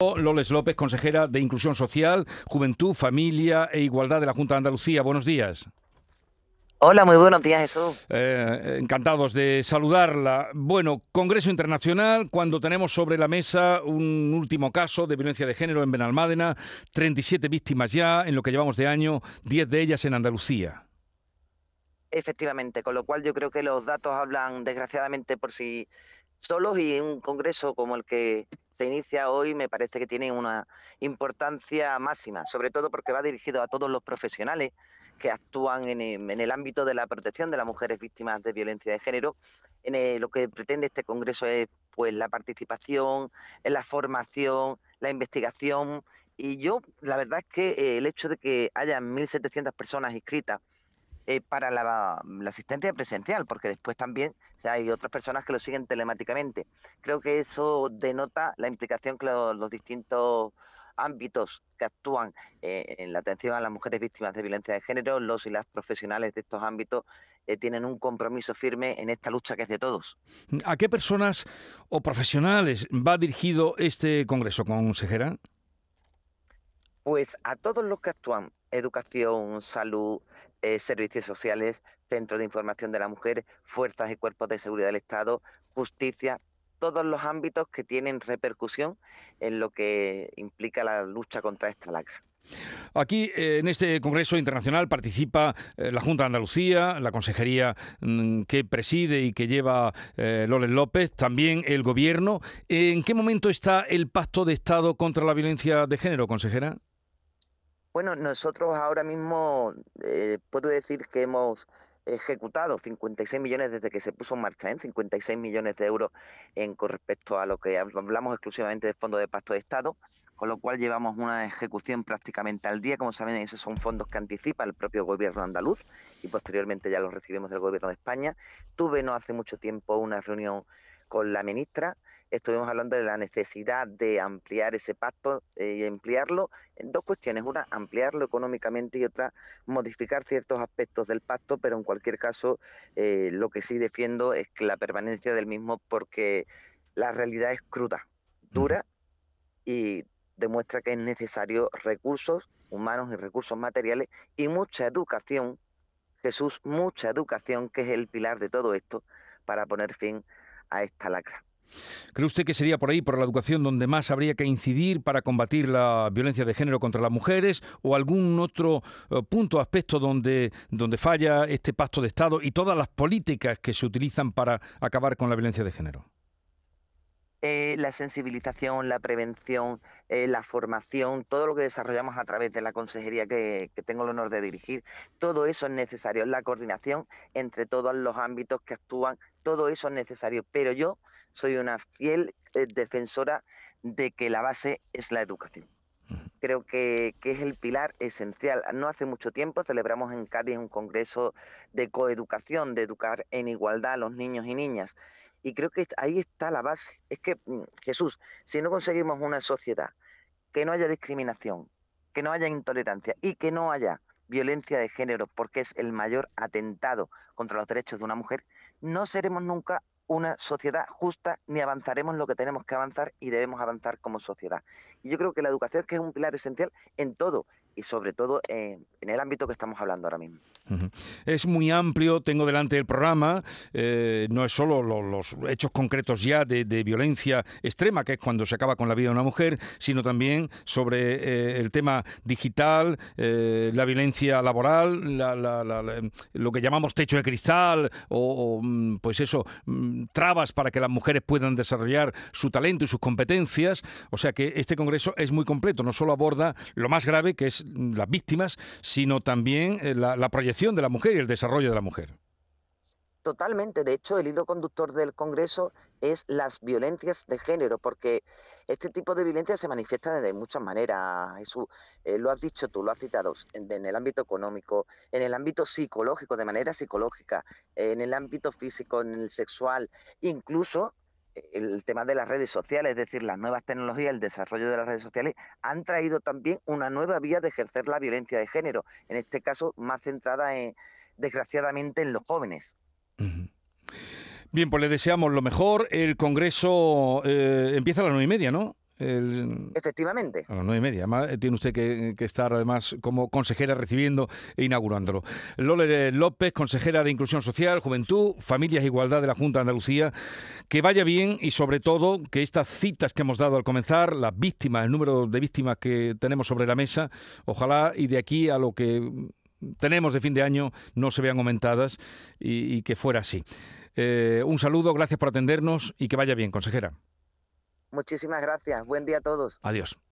Loles López, consejera de Inclusión Social, Juventud, Familia e Igualdad de la Junta de Andalucía. Buenos días. Hola, muy buenos días, Jesús. Eh, encantados de saludarla. Bueno, Congreso Internacional, cuando tenemos sobre la mesa un último caso de violencia de género en Benalmádena, 37 víctimas ya en lo que llevamos de año, 10 de ellas en Andalucía. Efectivamente, con lo cual yo creo que los datos hablan desgraciadamente por sí solos y un congreso como el que se inicia hoy me parece que tiene una importancia máxima, sobre todo porque va dirigido a todos los profesionales que actúan en el, ámbito de la protección de las mujeres víctimas de violencia de género. En lo que pretende este congreso es pues la participación, la formación, la investigación y yo la verdad es que eh, el hecho de que haya 1.700 personas inscritas eh, para la, asistencia presencial, porque después también hay otras personas que lo siguen telemáticamente. Creo que eso denota la implicación que los, distintos ámbitos que actúan eh, en la atención a las mujeres víctimas de violencia de género, los y las profesionales de estos ámbitos eh, tienen un compromiso firme en esta lucha que es de todos. ¿A qué personas o profesionales va dirigido este congreso, consejera? Pues a todos los que actúan, educación, salud, eh, servicios sociales, centros de información de la mujer, fuerzas y cuerpos de seguridad del Estado, justicia, todos los ámbitos que tienen repercusión en lo que implica la lucha contra esta lacra. Aquí, eh, en este Congreso Internacional, participa eh, la Junta de Andalucía, la consejería mm, que preside y que lleva Loles López, también el Gobierno. ¿En qué momento está el Pacto de Estado contra la Violencia de Género, consejera? Bueno, nosotros ahora mismo eh, puedo decir que hemos ejecutado 56 millones desde que se puso en marcha, ¿eh? 56 millones de euros en con respecto a lo que hablamos exclusivamente del Fondo de Pacto de Estado, con lo cual llevamos una ejecución prácticamente al día. Como saben, esos son fondos que anticipa el propio gobierno andaluz y posteriormente ya los recibimos del gobierno de España. Tuve no hace mucho tiempo una reunión con la ministra estuvimos hablando de la necesidad de ampliar ese pacto eh, y ampliarlo en dos cuestiones. Una, ampliarlo económicamente y otra, modificar ciertos aspectos del pacto, pero en cualquier caso eh, lo que sí defiendo es que la permanencia del mismo porque la realidad es cruda, dura y demuestra que es necesario recursos humanos y recursos materiales y mucha educación, Jesús, mucha educación, que es el pilar de todo esto, para poner fin a esta lacra. ¿Cree usted que sería por ahí, por la educación, donde más habría que incidir para combatir la violencia de género contra las mujeres o algún otro eh, punto, aspecto donde, donde falla este pacto de Estado y todas las políticas que se utilizan para acabar con la violencia de género? Eh, la sensibilización, la prevención, eh, la formación, todo lo que desarrollamos a través de la consejería que, que, tengo el honor de dirigir, todo eso es necesario, la coordinación entre todos los ámbitos que actúan, todo eso es necesario, pero yo soy una fiel eh, defensora de que la base es la educación. Creo que, que, es el pilar esencial. No hace mucho tiempo celebramos en Cádiz un congreso de coeducación, de educar en igualdad a los niños y niñas. Y creo que ahí está la base. Es que, mm, Jesús, si no conseguimos una sociedad que no haya discriminación, que no haya intolerancia y que no haya violencia de género, porque es el mayor atentado contra los derechos de una mujer, no seremos nunca una sociedad justa ni avanzaremos lo que tenemos que avanzar y debemos avanzar como sociedad. Y yo creo que la educación que es un pilar esencial en todo y sobre todo en, el ámbito que estamos hablando ahora mismo. Es muy amplio, tengo delante el programa, eh, no es solo los hechos concretos ya de, violencia extrema, que es cuando se acaba con la vida de una mujer, sino también sobre eh, el tema digital, eh, la violencia laboral, lo que llamamos techo de cristal o, mm, pues eso, mm, trabas para que las mujeres puedan desarrollar su talento y sus competencias. O sea que este congreso es muy completo, no solo aborda lo más grave, que es las víctimas, sino también eh, la, proyección de la mujer y el desarrollo de la mujer. Totalmente. De hecho, el hilo conductor del Congreso es las violencias de género, porque este tipo de violencia se manifiesta de muchas maneras. Jesús, eh, lo has dicho tú, lo has citado, en, el ámbito económico, en el ámbito psicológico, de manera psicológica, en el ámbito físico, en el sexual, incluso el tema de las redes sociales, es decir, las nuevas tecnologías, el desarrollo de las redes sociales, han traído también una nueva vía de ejercer la violencia de género, en este caso más centrada, en, desgraciadamente, en los jóvenes. Bien, pues le deseamos lo mejor. El Congreso eh, empieza a las nueve y media, ¿no? Efectivamente. A las nueve y media. Además, eh, tiene usted que, estar además como consejera recibiendo e inaugurándolo. Lola López, consejera de Inclusión Social, Juventud, Familias e Igualdad de la Junta de Andalucía. Que vaya bien y sobre todo que estas citas que hemos dado al comenzar, las víctimas, el número de víctimas que tenemos sobre la mesa, ojalá y de aquí a lo que tenemos de fin de año no se vean aumentadas y, que fuera así. Eh, un saludo, gracias por atendernos y que vaya bien, consejera. Muchísimas gracias. Buen día a todos. Adiós.